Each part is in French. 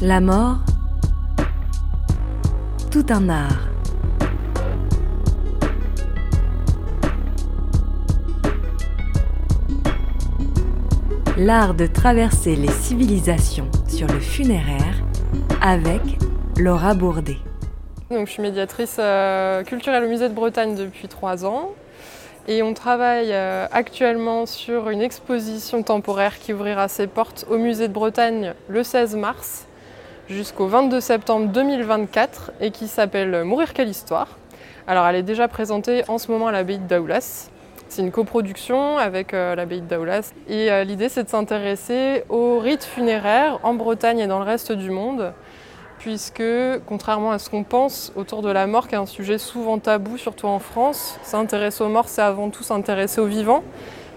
La mort, tout un art. L'art de traverser les civilisations sur le funéraire avec Laura Bourdet. Donc, je suis médiatrice euh, culturelle au musée de Bretagne depuis trois ans. Et on travaille euh, actuellement sur une exposition temporaire qui ouvrira ses portes au musée de Bretagne le 16 mars jusqu'au 22 septembre 2024 et qui s'appelle Mourir quelle histoire. Alors elle est déjà présentée en ce moment à l'abbaye de Daoulas. C'est une coproduction avec euh, l'abbaye de Daoulas. Et euh, l'idée c'est de s'intéresser aux rites funéraires en Bretagne et dans le reste du monde puisque, contrairement à ce qu'on pense autour de la mort, qui est un sujet souvent tabou, surtout en France, s'intéresser aux morts, c'est avant tout s'intéresser aux vivants.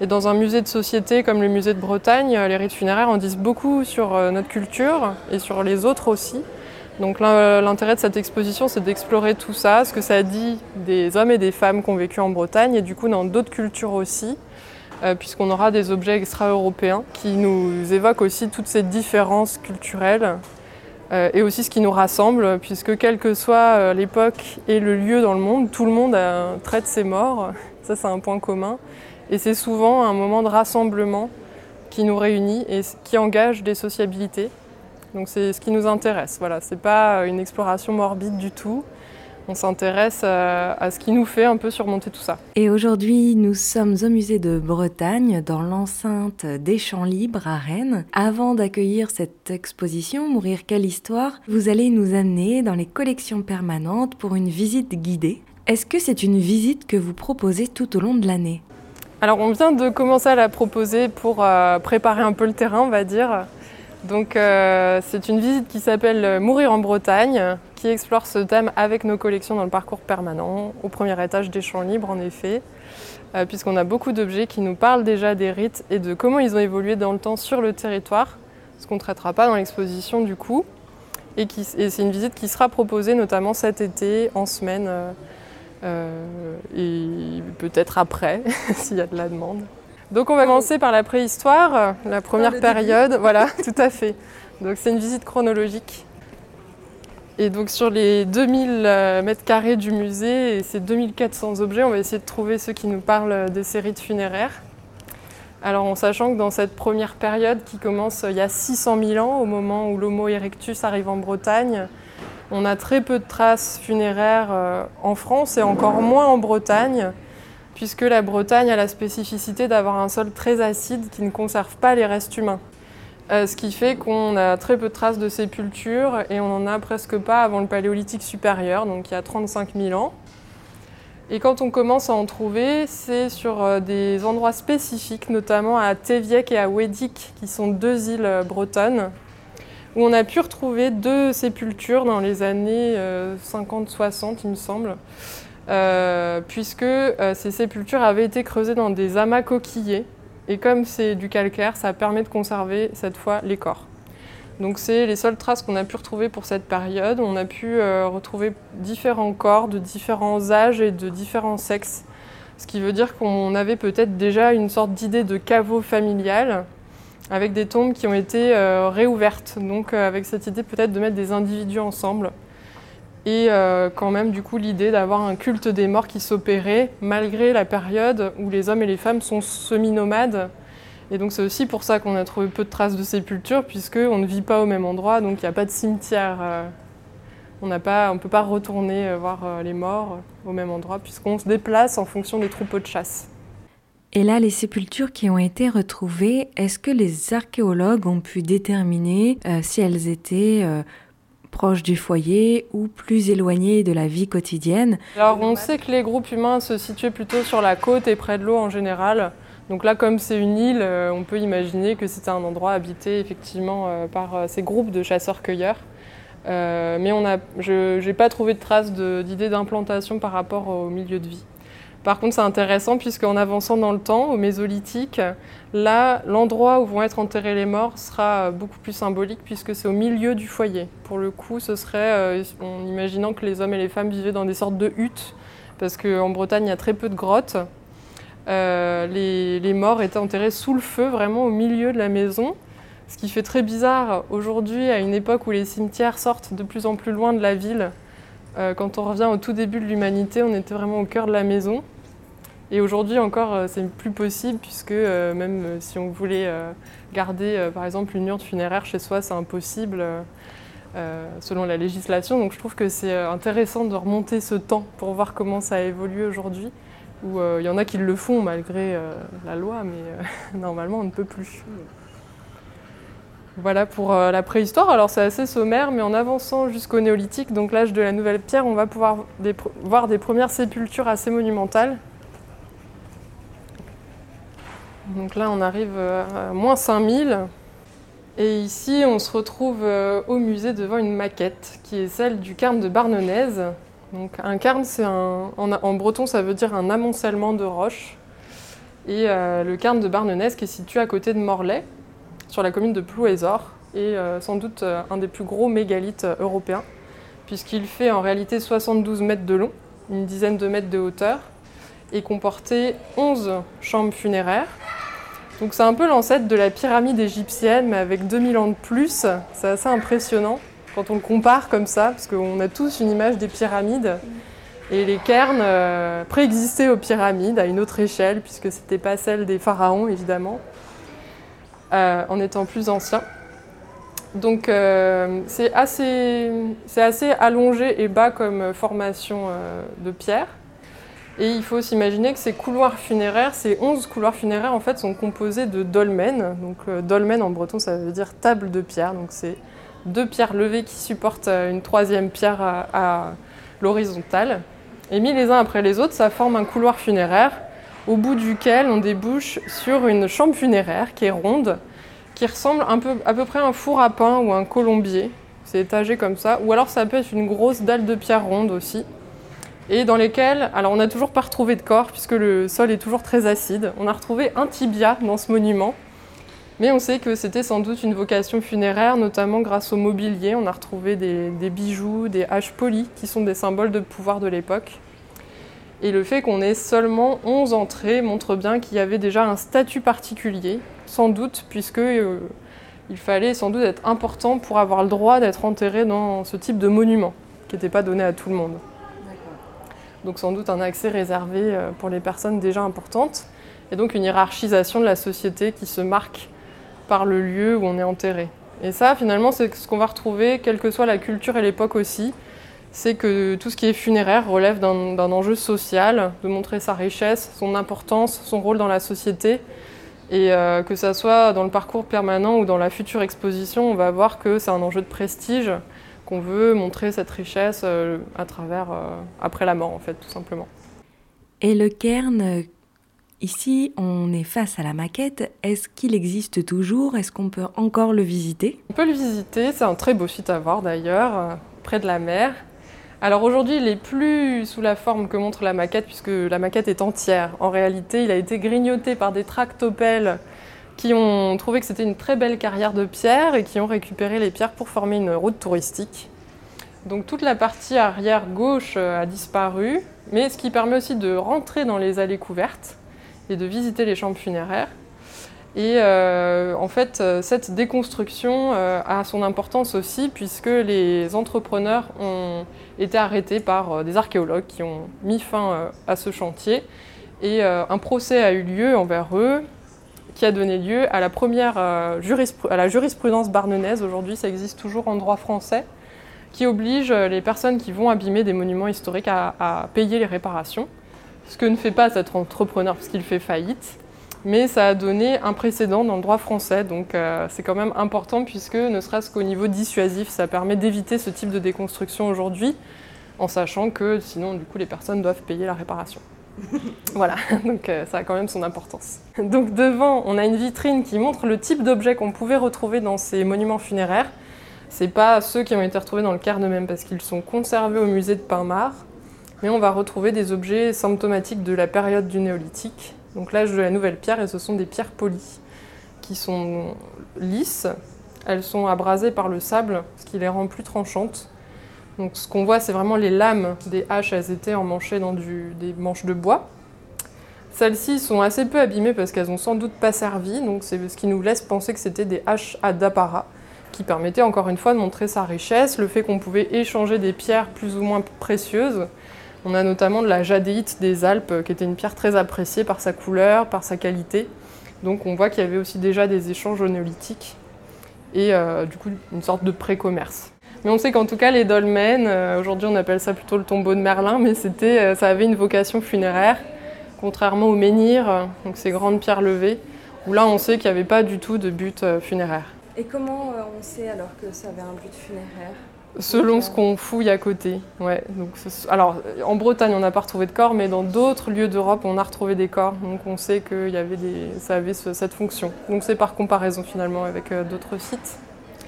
Et dans un musée de société comme le musée de Bretagne, les rites funéraires en disent beaucoup sur euh, notre culture et sur les autres aussi. Donc l'intérêt de cette exposition, c'est d'explorer tout ça, ce que ça dit des hommes et des femmes qui ont vécu en Bretagne, et du coup dans d'autres cultures aussi, euh, puisqu'on aura des objets extra-européens qui nous évoquent aussi toutes ces différences culturelles euh, et aussi ce qui nous rassemble, puisque quelle que soit euh, l'époque et le lieu dans le monde, tout le monde traite ses morts. Ça, c'est un point commun. Et c'est souvent un moment de rassemblement qui nous réunit et qui engage des sociabilités. Donc c'est ce qui nous intéresse. Voilà, c'est pas une exploration morbide du tout on s'intéresse euh, à, ce qui nous fait un peu surmonter tout ça. Et aujourd'hui, nous sommes au musée de Bretagne, dans l'enceinte des Champs Libres à Rennes. Avant d'accueillir cette exposition, Mourir quelle histoire, vous allez nous amener dans les collections permanentes pour une visite guidée. Est-ce que c'est une visite que vous proposez tout au long de l'année? Alors on vient de commencer à la proposer pour euh, préparer un peu le terrain, on va dire. Donc euh, c'est une visite qui s'appelle Mourir en Bretagne, qui explore ce thème avec nos collections dans le parcours permanent, au premier étage des champs libres en effet, euh, puisqu'on a beaucoup d'objets qui nous parlent déjà des rites et de comment ils ont évolué dans le temps sur le territoire, ce qu'on ne traitera pas dans l'exposition du coup. Et, c'est une visite qui sera proposée notamment cet été, en semaine, et peut-être après, s'il y a de la demande. Donc on va commencer par la préhistoire, la première période. Voilà, tout à fait. Donc c'est une visite chronologique. Et donc sur les 2000 euh, mètres carrés du musée et ces 2400 objets, on va essayer de trouver ceux qui nous parlent de ces rites funéraires. Alors en sachant que dans cette première période qui commence il y a 600 000 ans, au moment où l'Homo erectus arrive en Bretagne, on a très peu de traces funéraires euh, en France et encore moins en Bretagne puisque la Bretagne a la spécificité d'avoir un sol très acide qui ne conserve pas les restes humains. Euh, ce qui fait qu'on a très peu de traces de sépultures et on n'en a presque pas avant le paléolithique supérieur, donc il y a 35 000 ans. Et quand on commence à en trouver, c'est sur euh, des endroits spécifiques, notamment à Téviec et à Wedic, qui sont deux îles bretonnes, où on a pu retrouver deux sépultures dans les années 50-60, il me semble. Euh, puisque euh, ces sépultures avaient été creusées dans des amas coquillés. Et comme c'est du calcaire, ça permet de conserver cette fois les corps. Donc c'est les seules traces qu'on a pu retrouver pour cette période. On a pu euh, retrouver différents corps de différents âges et de différents sexes. Ce qui veut dire qu'on avait peut-être déjà une sorte d'idée de caveau familial avec des tombes qui ont été réouvertes. Donc avec cette idée peut-être de mettre des individus ensemble et euh, quand même du coup l'idée d'avoir un culte des morts qui s'opérait malgré la période où les hommes et les femmes sont semi-nomades. Et donc c'est aussi pour ça qu'on a trouvé peu de traces de sépultures, puisqu'on ne vit pas au même endroit, donc il n'y a pas de cimetière. Euh, on ne peut pas retourner euh, voir les morts au même endroit, puisqu'on se déplace en fonction des troupeaux de chasse. Et là, les sépultures qui ont été retrouvées, est-ce que les archéologues ont pu déterminer si elles étaient proches du foyer ou plus éloignés de la vie quotidienne? Alors on sait que les groupes humains se situaient plutôt sur la côte et près de l'eau en général. Donc là, comme c'est une île, euh, on peut imaginer que c'était un endroit habité effectivement euh, par euh, ces groupes de chasseurs-cueilleurs. mais on a, je n'ai pas trouvé de traces d'idées d'implantation par rapport au milieu de vie. Par contre, c'est intéressant puisqu'en avançant dans le temps, au Mésolithique, là, l'endroit où vont être enterrés les morts sera beaucoup plus symbolique puisque c'est au milieu du foyer. Pour le coup, ce serait euh, en imaginant que les hommes et les femmes vivaient dans des sortes de huttes, parce qu'en Bretagne, il y a très peu de grottes. Euh, les, morts étaient enterrés sous le feu, vraiment au milieu de la maison, Ce qui fait très bizarre aujourd'hui, à une époque où les cimetières sortent de plus en plus loin de la ville. Euh, quand on revient au tout début de l'humanité, on était vraiment au cœur de la maison. Et aujourd'hui encore, euh, c'est plus possible puisque euh, même si on voulait garder par exemple une urne funéraire chez soi, c'est impossible selon la législation. Donc je trouve que c'est intéressant de remonter ce temps pour voir comment ça a évolué aujourd'hui. Où il y en a qui le font malgré la loi, mais normalement on ne peut plus. Voilà pour euh, la préhistoire. Alors c'est assez sommaire, mais en avançant jusqu'au néolithique, donc l'âge de la nouvelle pierre, on va pouvoir voir des premières sépultures assez monumentales. Donc là, on arrive euh, à moins 5000. Et ici, on se retrouve euh, au musée devant une maquette qui est celle du cairn de Barnenaise. Donc un cairn, c'est en, breton, ça veut dire un amoncellement de roches. Et le cairn de Barnenaise qui est situé à côté de Morlaix sur la commune de Plouésor et euh, sans doute euh, un des plus gros mégalithes euh, européens, puisqu'il fait en réalité 72 mètres de long, une dizaine de mètres de hauteur, et comportait 11 chambres funéraires. Donc c'est un peu l'ancêtre de la pyramide égyptienne, mais avec 2000 ans de plus. C'est assez impressionnant quand on le compare comme ça, parce qu'on a tous une image des pyramides. Et les cairns préexistaient aux pyramides à une autre échelle, puisque ce n'était pas celle des pharaons, évidemment. Euh, en étant plus ancien. Donc euh, c'est assez, assez, allongé et bas comme formation euh, de pierre. Et il faut s'imaginer que ces couloirs funéraires, ces 11 couloirs funéraires en fait sont composés de dolmens. Donc dolmen en breton ça veut dire table de pierre. Donc c'est deux pierres levées qui supportent une troisième pierre à, à l'horizontale. Et mis les uns après les autres, ça forme un couloir funéraire au bout duquel on débouche sur une chambre funéraire qui est ronde, qui ressemble un peu, à peu près à un four à pain ou un colombier. C'est étagé comme ça. Ou alors ça peut être une grosse dalle de pierre ronde aussi. Et dans lesquelles, alors on n'a toujours pas retrouvé de corps puisque le sol est toujours très acide. On a retrouvé un tibia dans ce monument. Mais on sait que c'était sans doute une vocation funéraire, notamment grâce au mobilier. On a retrouvé des, des bijoux, des haches polies, qui sont des symboles de pouvoir de l'époque. Et le fait qu'on ait seulement 11 entrées montre bien qu'il y avait déjà un statut particulier, sans doute, puisque euh, il fallait sans doute être important pour avoir le droit d'être enterré dans ce type de monument, qui n'était pas donné à tout le monde. Donc sans doute un accès réservé euh, pour les personnes déjà importantes, et donc une hiérarchisation de la société qui se marque par le lieu où on est enterré. Et ça, finalement, c'est ce qu'on va retrouver, quelle que soit la culture et l'époque aussi c'est que tout ce qui est funéraire relève d'un enjeu social, de montrer sa richesse, son importance, son rôle dans la société. Et euh, que ça soit dans le parcours permanent ou dans la future exposition, on va voir que c'est un enjeu de prestige, qu'on veut montrer cette richesse euh, à travers, euh, après la mort en fait, tout simplement. Et le cairn, ici on est face à la maquette, est-ce qu'il existe toujours? Est-ce qu'on peut encore le visiter? On peut le visiter, c'est un très beau site à voir d'ailleurs, près de la mer. Alors aujourd'hui, il est plus sous la forme que montre la maquette, puisque la maquette est entière. En réalité, il a été grignoté par des tractopelles qui ont trouvé que c'était une très belle carrière de pierre et qui ont récupéré les pierres pour former une route touristique. Donc toute la partie arrière gauche euh, a disparu, mais ce qui permet aussi de rentrer dans les allées couvertes et de visiter les chambres funéraires. Et euh, en fait, euh, cette déconstruction euh, a son importance aussi puisque les entrepreneurs ont été arrêtés par des archéologues qui ont mis fin à ce chantier. Et un procès a eu lieu envers eux qui a donné lieu à la jurisprudence barnenaise. Aujourd'hui, ça existe toujours en droit français qui oblige les personnes qui vont abîmer des monuments historiques à, à payer les réparations. Ce que ne fait pas cet entrepreneur puisqu'il fait faillite mais ça a donné un précédent dans le droit français. Donc euh, c'est quand même important puisque ne serait-ce qu'au niveau dissuasif, ça permet d'éviter ce type de déconstruction aujourd'hui, en sachant que sinon du coup les personnes doivent payer la réparation. voilà, donc euh, ça a quand même son importance. Donc devant, on a une vitrine qui montre le type d'objets qu'on pouvait retrouver dans ces monuments funéraires. C'est pas ceux qui ont été retrouvés dans le Caire même parce qu'ils sont conservés au musée de Pinmar, mais on va retrouver des objets symptomatiques de la période du néolithique, donc l'âge de la nouvelle pierre, et ce sont des pierres polies qui sont lisses. Elles sont abrasées par le sable, ce qui les rend plus tranchantes. Donc ce qu'on voit, c'est vraiment les lames des haches, elles étaient emmanchées dans des manches de bois. Celles-ci sont assez peu abîmées parce qu'elles ont sans doute pas servi, donc c'est ce qui nous laisse penser que c'était des haches à d'apparat qui permettaient encore une fois de montrer sa richesse, le fait qu'on pouvait échanger des pierres plus ou moins précieuses. On a notamment de la jadéite des Alpes qui était une pierre très appréciée par sa couleur, par sa qualité. Donc on voit qu'il y avait aussi déjà des échanges au et euh, du coup une sorte de pré-commerce. Mais on sait qu'en tout cas les dolmens, euh, aujourd'hui on appelle ça plutôt le tombeau de Merlin, mais c'était, euh, ça avait une vocation funéraire, contrairement aux menhirs, donc ces grandes pierres levées, où là on sait qu'il n'y avait pas du tout de but funéraire. Et comment on sait alors que ça avait un but funéraire? Selon ce qu'on fouille à côté. Ouais, donc alors, en Bretagne, on n'a pas retrouvé de corps, mais dans d'autres lieux d'Europe, on a retrouvé des corps. Donc on sait que y avait des, ça avait cette fonction. Donc c'est par comparaison finalement avec euh, d'autres sites.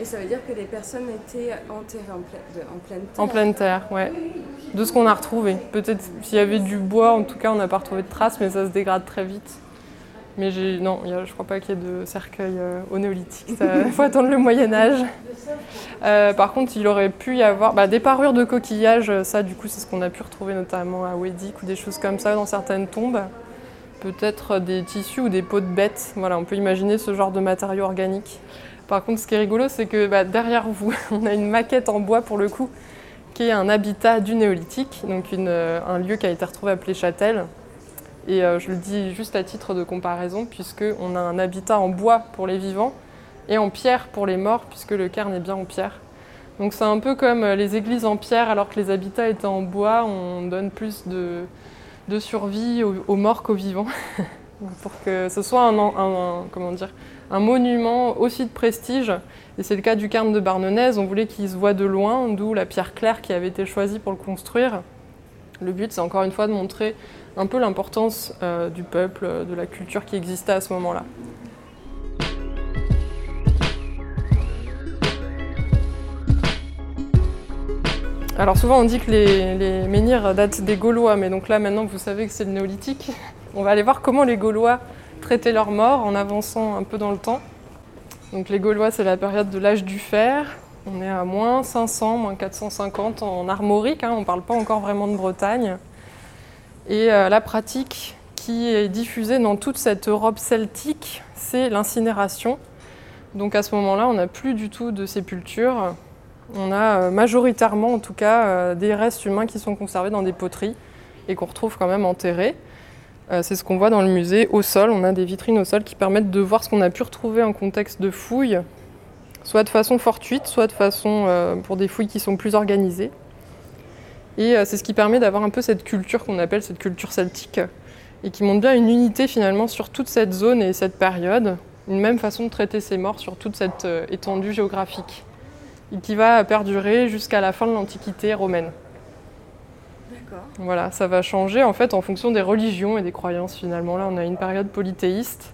Et ça veut dire que les personnes étaient enterrées en, en pleine terre? En pleine terre, ouais. De ce qu'on a retrouvé. Peut-être s'il y avait du bois, en tout cas, on n'a pas retrouvé de traces, mais ça se dégrade très vite. Mais non, je ne crois pas qu'il y ait de cercueil euh, au néolithique. Il faut attendre le Moyen Âge. Euh, par contre, il aurait pu y avoir bah, des parures de coquillages. Ça, du coup, c'est ce qu'on a pu retrouver notamment à Wedic ou des choses comme ça dans certaines tombes. Peut-être des tissus ou des peaux de bêtes. Voilà, on peut imaginer ce genre de matériaux organiques. Par contre, ce qui est rigolo, c'est que bah, derrière vous, on a une maquette en bois pour le coup, qui est un habitat du néolithique, donc euh, un lieu qui a été retrouvé à Châtel. Et euh, je le dis juste à titre de comparaison, puisqu'on a un habitat en bois pour les vivants et en pierre pour les morts, puisque le cairn est bien en pierre. Donc c'est un peu comme euh, les églises en pierre, alors que les habitats étaient en bois, on donne plus de, survie aux, morts qu'aux vivants, pour que ce soit un, comment dire, un monument aussi de prestige. Et c'est le cas du cairn de Barnenez, on voulait qu'il se voit de loin, d'où la pierre claire qui avait été choisie pour le construire. Le but, c'est encore une fois de montrer un peu l'importance euh, du peuple, de la culture qui existait à ce moment-là. Alors souvent on dit que les, menhirs datent des Gaulois, mais donc là maintenant vous savez que c'est le néolithique. On va aller voir comment les Gaulois traitaient leurs morts en avançant un peu dans le temps. Donc les Gaulois c'est la période de l'âge du fer. On est à moins 500, moins 450 en armorique, hein. on ne parle pas encore vraiment de Bretagne. Et euh, la pratique qui est diffusée dans toute cette Europe celtique, c'est l'incinération. Donc à ce moment-là, on n'a plus du tout de sépulture. On a euh, majoritairement, en tout cas, euh, des restes humains qui sont conservés dans des poteries et qu'on retrouve quand même enterrés. c'est ce qu'on voit dans le musée au sol. On a des vitrines au sol qui permettent de voir ce qu'on a pu retrouver en contexte de fouilles, soit de façon fortuite, soit de façon pour des fouilles qui sont plus organisées. Et euh, c'est ce qui permet d'avoir un peu cette culture qu'on appelle cette culture celtique, et qui montre bien une unité finalement sur toute cette zone et cette période, une même façon de traiter ses morts sur toute cette euh, étendue géographique, et qui va perdurer jusqu'à la fin de l'Antiquité romaine. D'accord. Voilà, ça va changer en fait en fonction des religions et des croyances finalement. Là, on a une période polythéiste.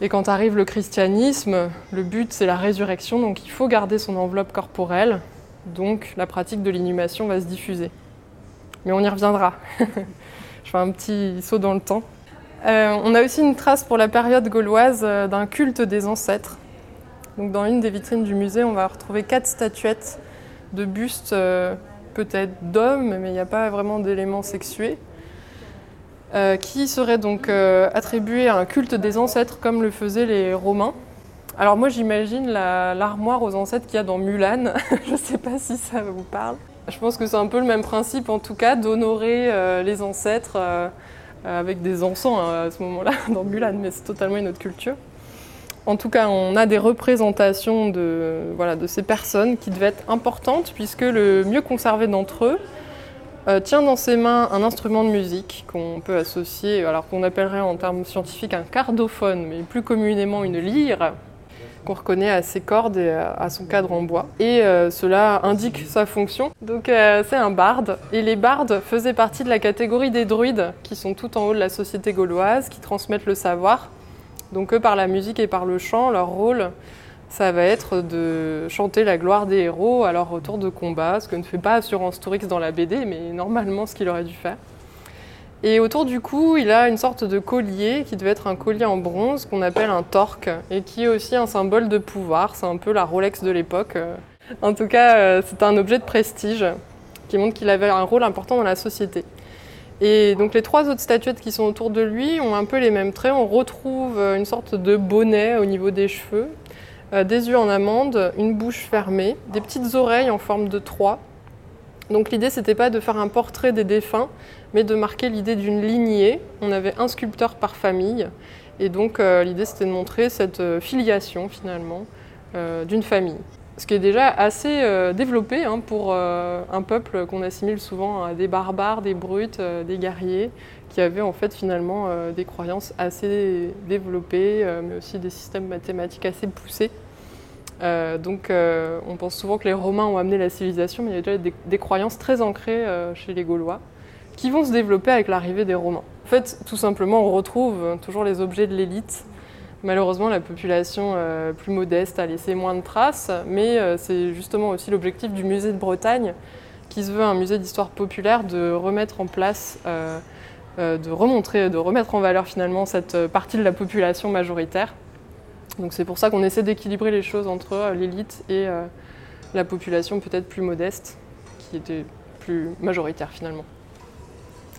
Et quand arrive le christianisme, le but c'est la résurrection, donc il faut garder son enveloppe corporelle, donc la pratique de l'inhumation va se diffuser. Mais on y reviendra. Je fais un petit saut dans le temps. Euh, on a aussi une trace pour la période gauloise euh, d'un culte des ancêtres. Dans une des vitrines du musée, on va retrouver quatre statuettes de bustes, euh, peut-être d'hommes, mais il n'y a pas vraiment d'éléments sexués, qui seraient donc attribués à un culte des ancêtres comme le faisaient les Romains. Alors moi j'imagine l'armoire aux ancêtres qu'il y a dans Mulan. je ne sais pas si ça vous parle. Je pense que c'est un peu le même principe en tout cas d'honorer euh, les ancêtres euh, avec des encens hein, à ce moment-là dans Mulan, mais c'est totalement une autre culture. En tout cas, on a des représentations de, ces personnes qui devaient être importantes puisque le mieux conservé d'entre eux euh, tient dans ses mains un instrument de musique qu'on peut associer, alors qu'on appellerait en termes scientifiques un cardophone, mais plus communément une lyre, qu'on reconnaît à ses cordes et à son cadre en bois. Et euh, cela indique sa fonction. Donc euh, c'est un barde. Et les bardes faisaient partie de la catégorie des druides, qui sont tout en haut de la société gauloise, qui transmettent le savoir. Donc eux, par la musique et par le chant, leur rôle, ça va être de chanter la gloire des héros à leur retour de combat, ce que ne fait pas Assurance Tourix dans la BD, mais normalement ce qu'il aurait dû faire. Et autour du cou, il a une sorte de collier qui devait être un collier en bronze qu'on appelle un torque et qui est aussi un symbole de pouvoir. C'est un peu la Rolex de l'époque. En tout cas, euh, c'est un objet de prestige qui montre qu'il avait un rôle important dans la société. Et donc les trois autres statuettes qui sont autour de lui ont un peu les mêmes traits. On retrouve une sorte de bonnet au niveau des cheveux, des yeux en amande, une bouche fermée, des petites oreilles en forme de trois. Donc l'idée, c'était pas de faire un portrait des défunts, mais de marquer l'idée d'une lignée. On avait un sculpteur par famille, et donc euh, l'idée, c'était de montrer cette euh, filiation finalement euh, d'une famille. Ce qui est déjà assez développé hein, pour un peuple qu'on assimile souvent à des barbares, des brutes, des guerriers, qui avaient en fait finalement des croyances assez développées, mais aussi des systèmes mathématiques assez poussés. Euh, donc euh, on pense souvent que les Romains ont amené la civilisation, mais il y a déjà des, croyances très ancrées euh, chez les Gaulois qui vont se développer avec l'arrivée des Romains. En fait, tout simplement, on retrouve toujours les objets de l'élite. Malheureusement, la population plus modeste a laissé moins de traces, mais c'est justement aussi l'objectif du musée de Bretagne, qui se veut un musée d'histoire populaire, de remettre en place, de remontrer, de remettre en valeur finalement cette partie de la population majoritaire donc c'est pour ça qu'on essaie d'équilibrer les choses entre euh, l'élite et euh, la population peut-être plus modeste, qui était plus majoritaire finalement.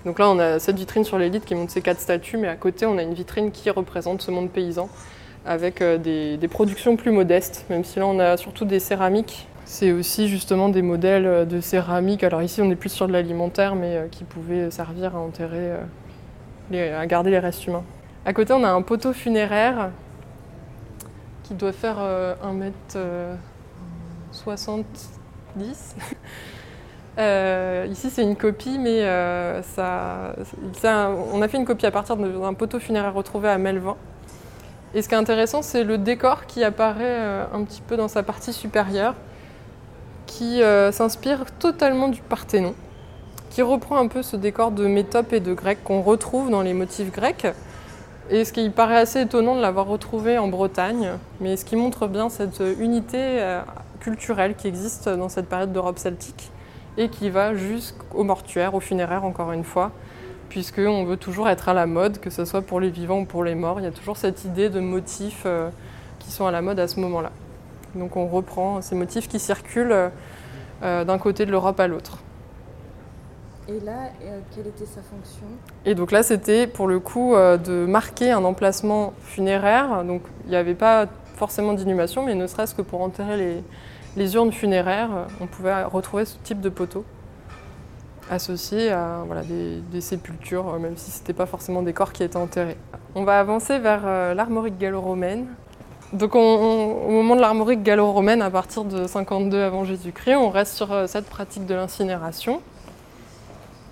Donc là, on a cette vitrine sur l'élite qui montre ces quatre statues, mais à côté, on a une vitrine qui représente ce monde paysan, avec euh, des, productions plus modestes, même si là, on a surtout des céramiques. C'est aussi justement des modèles de céramique. Alors ici, on est plus sur de l'alimentaire, mais qui pouvaient servir à enterrer, à garder les restes humains. À côté, on a un poteau funéraire qui doit faire 1m70. Euh, euh, ici, c'est une copie, mais euh, ça, on a fait une copie à partir d'un poteau funéraire retrouvé à Melvin. Et ce qui est intéressant, c'est le décor qui apparaît un petit peu dans sa partie supérieure, qui s'inspire totalement du Parthénon, qui reprend un peu ce décor de métope et de grec qu'on retrouve dans les motifs grecs. Et ce qui paraît assez étonnant de l'avoir retrouvé en Bretagne, mais ce qui montre bien cette unité euh, culturelle qui existe dans cette période d'Europe celtique et qui va jusqu'au mortuaire, au funéraire encore une fois, puisqu'on veut toujours être à la mode, que ce soit pour les vivants ou pour les morts. Il y a toujours cette idée de motifs euh, qui sont à la mode à ce moment-là. Donc on reprend ces motifs qui circulent euh, d'un côté de l'Europe à l'autre. Et là, euh, quelle était sa fonction? Et donc là, c'était pour le coup euh, de marquer un emplacement funéraire. Donc il n'y avait pas forcément d'inhumation, mais ne serait-ce que pour enterrer les, urnes funéraires, on pouvait retrouver ce type de poteau associé à voilà, des, sépultures, même si ce n'était pas forcément des corps qui étaient enterrés. On va avancer vers euh, l'armorique gallo-romaine. Donc au moment de l'armorique gallo-romaine, à partir de 52 avant Jésus-Christ, on reste sur cette pratique de l'incinération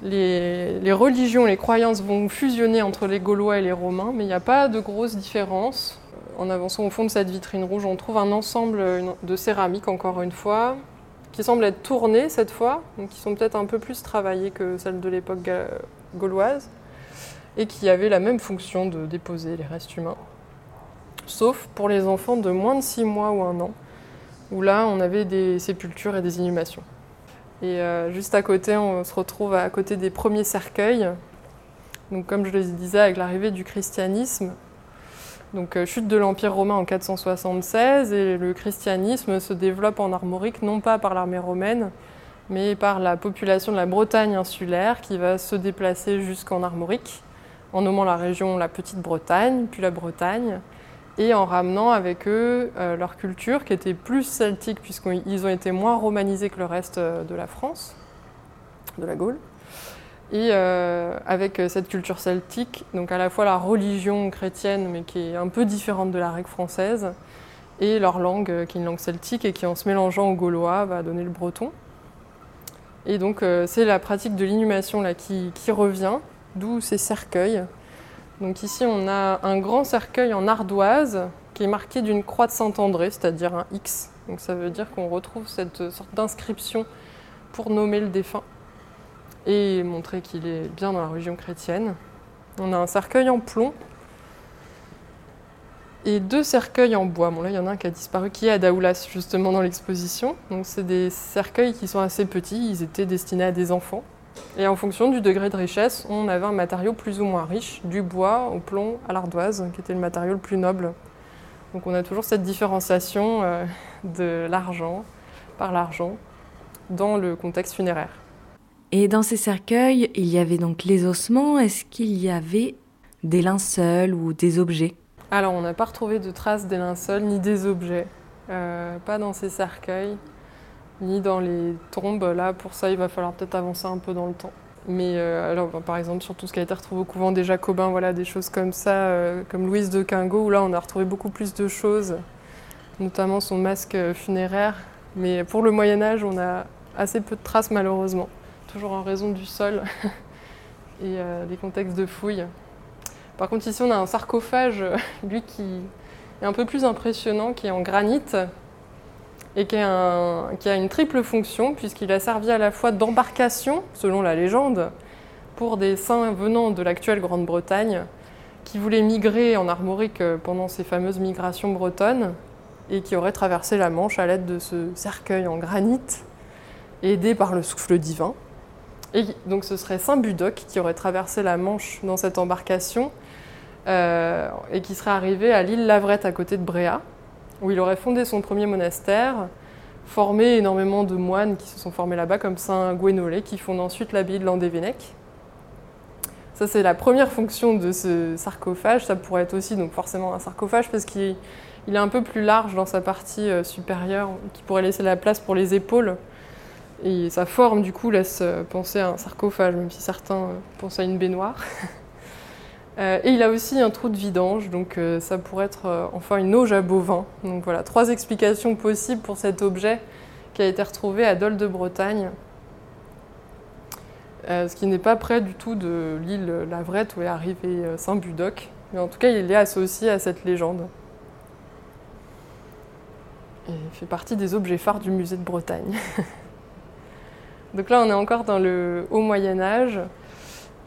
les, religions, les croyances vont fusionner entre les Gaulois et les Romains, mais il n'y a pas de grosses différences. En avançant au fond de cette vitrine rouge, on trouve un ensemble de céramiques, encore une fois, qui semblent être tournées cette fois, qui sont peut-être un peu plus travaillées que celles de l'époque gauloise, et qui avaient la même fonction de déposer les restes humains. Sauf pour les enfants de moins de 6 mois ou un an, où là on avait des sépultures et des inhumations. Et euh, juste à côté, on se retrouve à côté des premiers cercueils. Donc, comme je le disais, avec l'arrivée du christianisme, donc euh, chute de l'Empire romain en 476, et le christianisme se développe en armorique, non pas par l'armée romaine, mais par la population de la Bretagne insulaire qui va se déplacer jusqu'en armorique, en nommant la région la Petite Bretagne, puis la Bretagne et en ramenant avec eux euh, leur culture qui était plus celtique puisqu'ils ont été moins romanisés que le reste euh, de la France, de la Gaule. Et euh, avec cette culture celtique, donc à la fois la religion chrétienne mais qui est un peu différente de la règle française, et leur langue qui est une langue celtique et qui en se mélangeant au gaulois va donner le breton. Et donc c'est la pratique de l'inhumation là qui revient, d'où ces cercueils donc ici, on a un grand cercueil en ardoise qui est marqué d'une croix de Saint-André, c'est-à-dire un X. Donc ça veut dire qu'on retrouve cette sorte d'inscription pour nommer le défunt et montrer qu'il est bien dans la religion chrétienne. On a un cercueil en plomb et deux cercueils en bois. Bon là, il y en a un qui a disparu, qui est à Daoulas justement dans l'exposition. Donc c'est des cercueils qui sont assez petits, ils étaient destinés à des enfants. Et en fonction du degré de richesse, on avait un matériau plus ou moins riche, du bois au plomb à l'ardoise, qui était le matériau le plus noble. Donc on a toujours cette différenciation euh, de l'argent par l'argent dans le contexte funéraire. Et dans ces cercueils, il y avait donc les ossements. Est-ce qu'il y avait des linceuls ou des objets? Alors, on n'a pas retrouvé de traces des linceuls ni des objets. Euh, pas dans ces cercueils, ni dans les tombes. Là, pour ça, il va falloir peut-être avancer un peu dans le temps. Mais euh, alors, par exemple, sur tout ce qui a été retrouvé au couvent des Jacobins, voilà, des choses comme ça, euh, comme Louise de Quingo, où là, on a retrouvé beaucoup plus de choses, notamment son masque funéraire. Mais pour le Moyen Âge, on a assez peu de traces, malheureusement, toujours en raison du sol et des contextes de fouilles. Par contre, ici, on a un sarcophage, lui, qui est un peu plus impressionnant, qui est en granit et qui, a une triple fonction, puisqu'il a servi à la fois d'embarcation, selon la légende, pour des saints venant de l'actuelle Grande-Bretagne, qui voulaient migrer en Armorique pendant ces fameuses migrations bretonnes, et qui auraient traversé la Manche à l'aide de ce cercueil en granit, aidé par le souffle divin. Et donc ce serait Saint Budoc qui aurait traversé la Manche dans cette embarcation, euh, et qui serait arrivé à l'île Lavrette à côté de Bréa, où il aurait fondé son premier monastère, formé énormément de moines qui se sont formés là-bas, comme Saint Gwénolé, qui fonde ensuite l'abbaye de Landévennec. Ça, c'est la première fonction de ce sarcophage. Ça pourrait être aussi donc forcément un sarcophage parce qu'il est un peu plus large dans sa partie euh, supérieure, qui pourrait laisser la place pour les épaules. Et sa forme, du coup, laisse euh, penser à un sarcophage, même si certains pensent à une baignoire. Euh, et il a aussi un trou de vidange, donc euh, ça pourrait être euh, enfin une auge à bovin. Donc voilà, trois explications possibles pour cet objet qui a été retrouvé à Dole de Bretagne, ce qui n'est pas près du tout de l'île Lavrette où est arrivé Saint Budoc, mais en tout cas il est associé à cette légende. Il fait partie des objets phares du musée de Bretagne. donc là on est encore dans le haut Moyen Âge.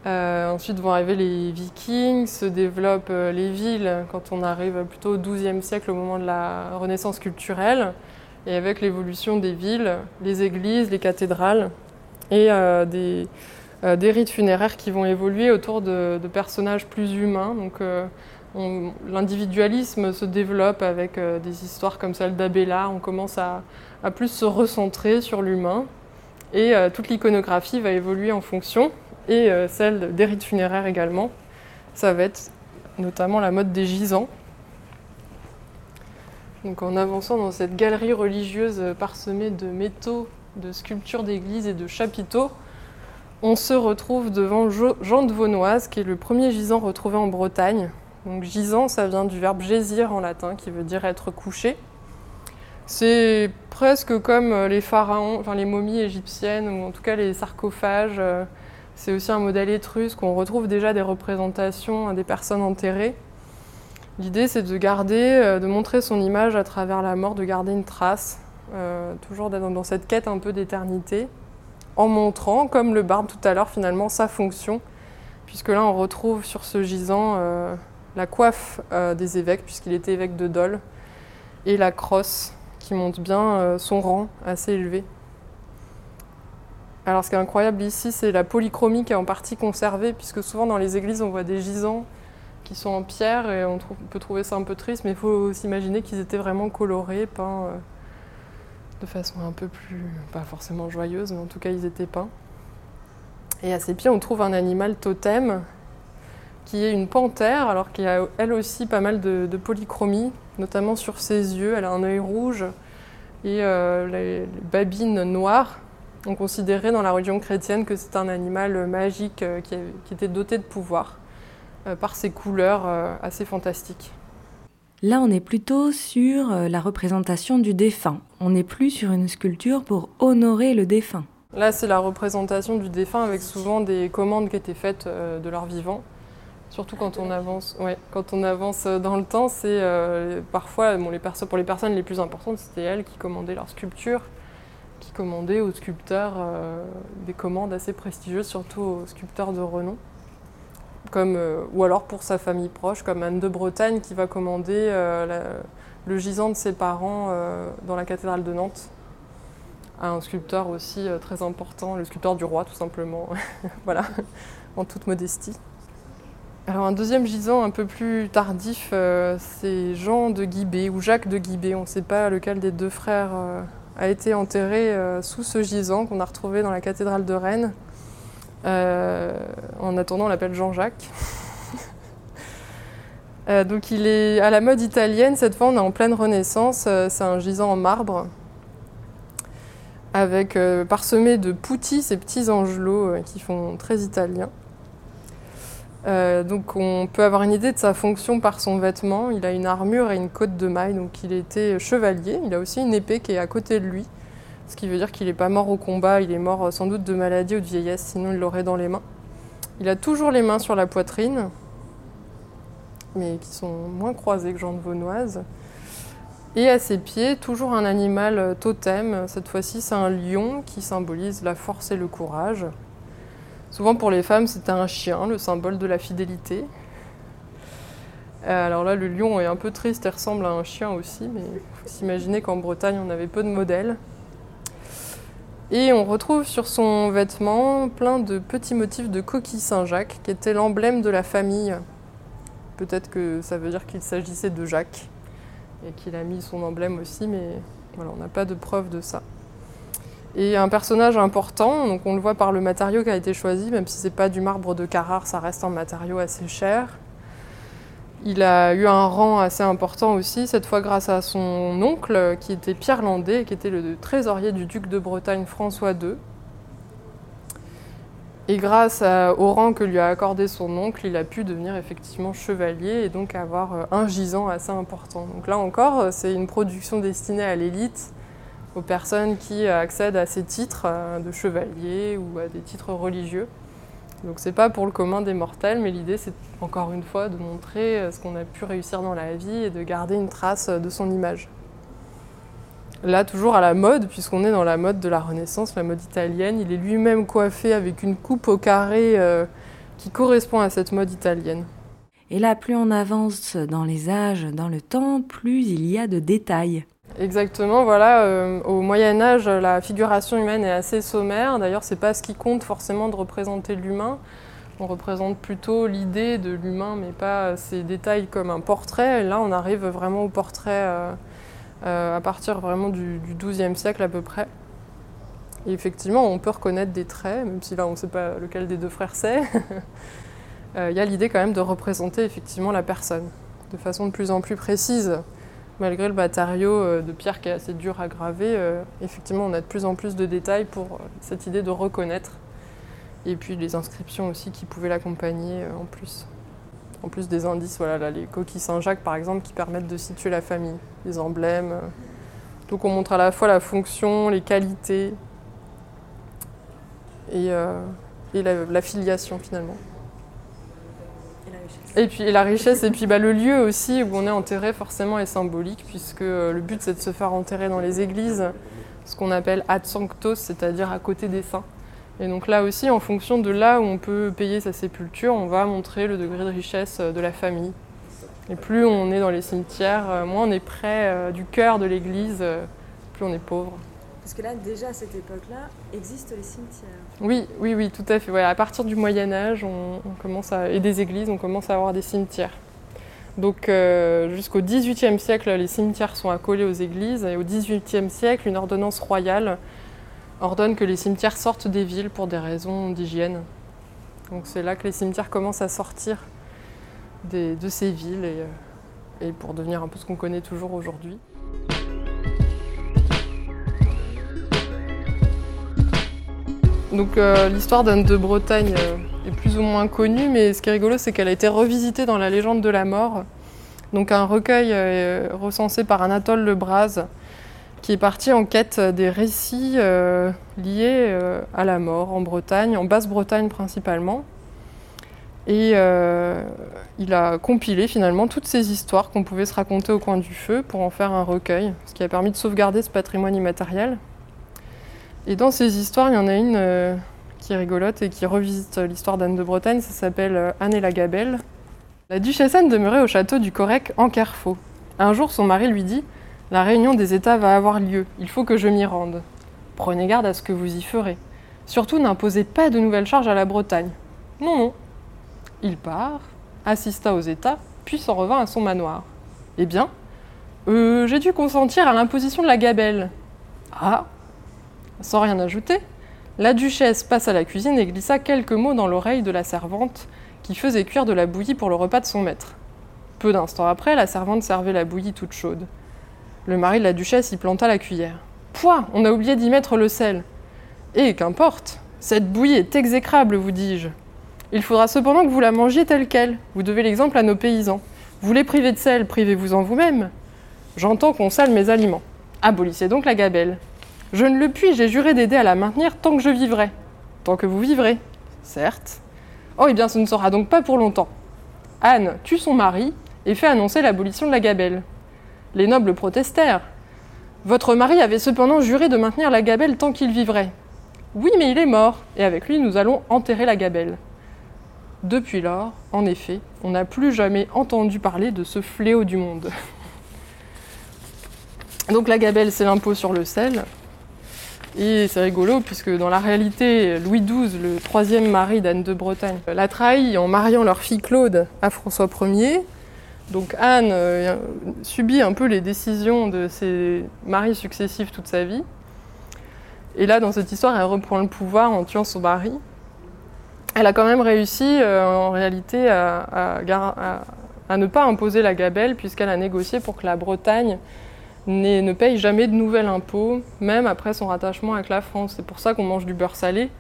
Euh, ensuite vont arriver les vikings, se développent euh, les villes quand on arrive plutôt au XIIe siècle au moment de la renaissance culturelle. Et avec l'évolution des villes, les églises, les cathédrales et euh, des, rites funéraires qui vont évoluer autour de, personnages plus humains. Donc l'individualisme se développe avec des histoires comme celle d'Abélard. On commence à, plus se recentrer sur l'humain et toute l'iconographie va évoluer en fonction et euh, celle des rites funéraires également. Ça va être notamment la mode des gisants. Donc en avançant dans cette galerie religieuse parsemée de métaux, de sculptures d'églises et de chapiteaux, on se retrouve devant Jean de Vaunoise, qui est le premier gisant retrouvé en Bretagne. Donc gisant, ça vient du verbe gésir en latin, qui veut dire être couché. C'est presque comme les pharaons, enfin les momies égyptiennes, ou en tout cas les sarcophages euh, c'est aussi un modèle étrusque on retrouve déjà des représentations des personnes enterrées. L'idée, c'est de garder, euh, de montrer son image à travers la mort, de garder une trace, euh, toujours dans cette quête un peu d'éternité, en montrant, comme le barbe tout à l'heure, finalement sa fonction, puisque là, on retrouve sur ce gisant euh, la coiffe des évêques, puisqu'il était évêque de Dole, et la crosse qui montre bien son rang assez élevé. Alors ce qui est incroyable ici, c'est la polychromie qui est en partie conservée, puisque souvent dans les églises, on voit des gisants qui sont en pierre et on, peut trouver ça un peu triste, mais il faut s'imaginer qu'ils étaient vraiment colorés, peints euh, de façon un peu plus, pas forcément joyeuse, mais en tout cas ils étaient peints. Et à ses pieds, on trouve un animal totem qui est une panthère, alors qu'il y a elle aussi pas mal de, polychromie, notamment sur ses yeux. Elle a un œil rouge et euh, les babines noires on considérait dans la religion chrétienne que c'est un animal magique euh, qui, était doté de pouvoir euh, par ses couleurs euh, assez fantastiques. Là, on est plutôt sur la représentation du défunt. On n'est plus sur une sculpture pour honorer le défunt. Là, c'est la représentation du défunt avec souvent des commandes qui étaient faites de leur vivant. Surtout quand on avance, quand on avance dans le temps, c'est parfois, les pour les personnes les plus importantes, c'était elles qui commandaient leur sculpture qui commandait aux sculpteurs euh, des commandes assez prestigieuses, surtout aux sculpteurs de renom. Comme, euh, ou alors pour sa famille proche, comme Anne de Bretagne qui va commander euh, le gisant de ses parents dans la cathédrale de Nantes à un sculpteur aussi très important, le sculpteur du roi tout simplement, voilà, en toute modestie. Alors un deuxième gisant un peu plus tardif, c'est Jean de Guibé ou Jacques de Guibé, on ne sait pas lequel des deux frères a été enterré euh, sous ce gisant qu'on a retrouvé dans la cathédrale de Rennes. en attendant, on l'appelle Jean-Jacques. donc il est à la mode italienne, cette fois on est en pleine renaissance, c'est un gisant en marbre avec parsemé de putti, ces petits angelots qui font très italien. Euh, donc on peut avoir une idée de sa fonction par son vêtement. Il a une armure et une côte de maille, donc il était chevalier. Il a aussi une épée qui est à côté de lui, ce qui veut dire qu'il n'est pas mort au combat, il est mort euh, sans doute de maladie ou de vieillesse, sinon il l'aurait dans les mains. Il a toujours les mains sur la poitrine, mais qui sont moins croisées que Jean de Vaunoise. Et à ses pieds, toujours un animal euh, totem. Cette fois-ci, c'est un lion qui symbolise la force et le courage. Souvent pour les femmes, c'était un chien, le symbole de la fidélité. Euh, alors là, le lion est un peu triste et ressemble à un chien aussi, mais il faut s'imaginer qu'en Bretagne, on avait peu de modèles. Et on retrouve sur son vêtement plein de petits motifs de coquille Saint-Jacques, qui était l'emblème de la famille. Peut-être que ça veut dire qu'il s'agissait de Jacques, et qu'il a mis son emblème aussi, mais voilà, on n'a pas de preuve de ça et un personnage important. Donc on le voit par le matériau qui a été choisi, même si c'est pas du marbre de Carrare, ça reste un matériau assez cher. Il a eu un rang assez important aussi, cette fois grâce à son oncle qui était Pierre Landais, qui était le trésorier du duc de Bretagne François II. Et grâce au rang que lui a accordé son oncle, il a pu devenir effectivement chevalier et donc avoir euh, un gisant assez important. Donc là encore, c'est une production destinée à l'élite aux personnes qui accèdent à ces titres euh, de chevalier ou à des titres religieux. Donc c'est pas pour le commun des mortels, mais l'idée c'est encore une fois de montrer euh, ce qu'on a pu réussir dans la vie et de garder une trace de son image. Là, toujours à la mode, puisqu'on est dans la mode de la Renaissance, la mode italienne, il est lui-même coiffé avec une coupe au carré euh, qui correspond à cette mode italienne. Et là, plus on avance dans les âges, dans le temps, plus il y a de détails. Exactement, voilà. Euh, au Moyen Âge, la figuration humaine est assez sommaire. D'ailleurs, c'est pas ce qui compte forcément de représenter l'humain. On représente plutôt l'idée de l'humain, mais pas ces détails comme un portrait. Et là, on arrive vraiment au portrait euh, euh, à partir vraiment du, XIIe siècle à peu près. Et effectivement, on peut reconnaître des traits, même si là, on ne sait pas lequel des deux frères c'est. Il y a l'idée quand même de représenter effectivement la personne de façon de plus en plus précise malgré le matériau euh, de pierre qui est assez dur à graver, euh, effectivement, on a de plus en plus de détails pour euh, cette idée de reconnaître. Et puis les inscriptions aussi qui pouvaient l'accompagner en plus. En plus des indices, voilà, les coquilles Saint-Jacques par exemple, qui permettent de situer la famille, les emblèmes. Donc on montre à la fois la fonction, les qualités et, la filiation finalement. Et puis la richesse, et puis bah, le lieu aussi où on est enterré forcément est symbolique, puisque euh, le but c'est de se faire enterrer dans les églises, ce qu'on appelle ad sanctos, c'est-à-dire à côté des saints. Et donc là aussi, en fonction de là où on peut payer sa sépulture, on va montrer le degré de richesse euh, de la famille. Et plus on est dans les cimetières, euh, moins on est près du cœur de l'église, plus on est pauvre. Parce que là, déjà à cette époque-là, existent les cimetières. Oui, oui, oui, tout à fait. à partir du Moyen Âge, on, commence à, et des églises, on commence à avoir des cimetières. Donc euh, jusqu'au XVIIIe siècle, les cimetières sont accolés aux églises. Et au XVIIIe siècle, une ordonnance royale ordonne que les cimetières sortent des villes pour des raisons d'hygiène. Donc c'est là que les cimetières commencent à sortir de ces villes euh, et pour devenir un peu ce qu'on connaît toujours aujourd'hui. Donc euh, l'histoire d'Anne de Bretagne euh, est plus ou moins connue, mais ce qui est rigolo, c'est qu'elle a été revisitée dans la légende de la mort. Donc un recueil euh, recensé par Anatole Lebras, qui est parti en quête des récits liés à la mort en Bretagne, en Basse-Bretagne principalement. Et il a compilé finalement toutes ces histoires qu'on pouvait se raconter au coin du feu pour en faire un recueil, ce qui a permis de sauvegarder ce patrimoine immatériel. Et dans ces histoires, il y en a une euh, qui rigolote et qui revisite l'histoire d'Anne de Bretagne. Ça s'appelle euh, Anne et la Gabelle. La duchesse Anne demeurait au château du Correc en Kerfaux. Un jour, son mari lui dit La réunion des États va avoir lieu. Il faut que je m'y rende. Prenez garde à ce que vous y ferez. Surtout, n'imposez pas de nouvelles charges à la Bretagne. Non, non. Il part, assista aux États, puis s'en revint à son manoir. Eh bien, euh, j'ai dû consentir à l'imposition de la gabelle. Ah, sans rien ajouter, La duchesse passe à la cuisine et glissa quelques mots dans l'oreille de la servante qui faisait cuire de la bouillie pour le repas de son maître. Peu d'instants après, la servante servait la bouillie toute chaude. Le mari de la duchesse y planta la cuillère. Pouah, on a oublié d'y mettre le sel. Et qu'importe, cette bouillie est exécrable, vous dis-je. Il faudra cependant que vous la mangiez telle qu'elle. Vous devez l'exemple à nos paysans. Vous les privez de sel, privez-vous en vous-même. J'entends qu'on sale mes aliments. Abolissez donc la gabelle. Je ne le puis, j'ai juré d'aider à la maintenir tant que je vivrai. Tant que vous vivrez. Certes. Oh, eh bien, ce ne sera donc pas pour longtemps. Anne tue son mari et fait annoncer l'abolition de la gabelle. Les nobles protestèrent. Votre mari avait cependant juré de maintenir la gabelle tant qu'il vivrait. Oui, mais il est mort, et avec lui nous allons enterrer la gabelle. Depuis lors, en effet, on n'a plus jamais entendu parler de ce fléau du monde. Donc la gabelle, c'est l'impôt sur le sel. Et c'est rigolo, puisque dans la réalité, Louis XII, le troisième mari d'Anne de Bretagne, l'a trahi en mariant leur fille Claude à François Ier. Donc Anne euh, subit un peu les décisions de ses maris successifs toute sa vie. Et là, dans cette histoire, elle reprend le pouvoir en tuant son mari. Elle a quand même réussi, euh, en réalité, à, ne pas imposer la gabelle, puisqu'elle a négocié pour que la Bretagne ne paye jamais de nouvel impôt, même après son rattachement avec la France. C'est pour ça qu'on mange du beurre salé,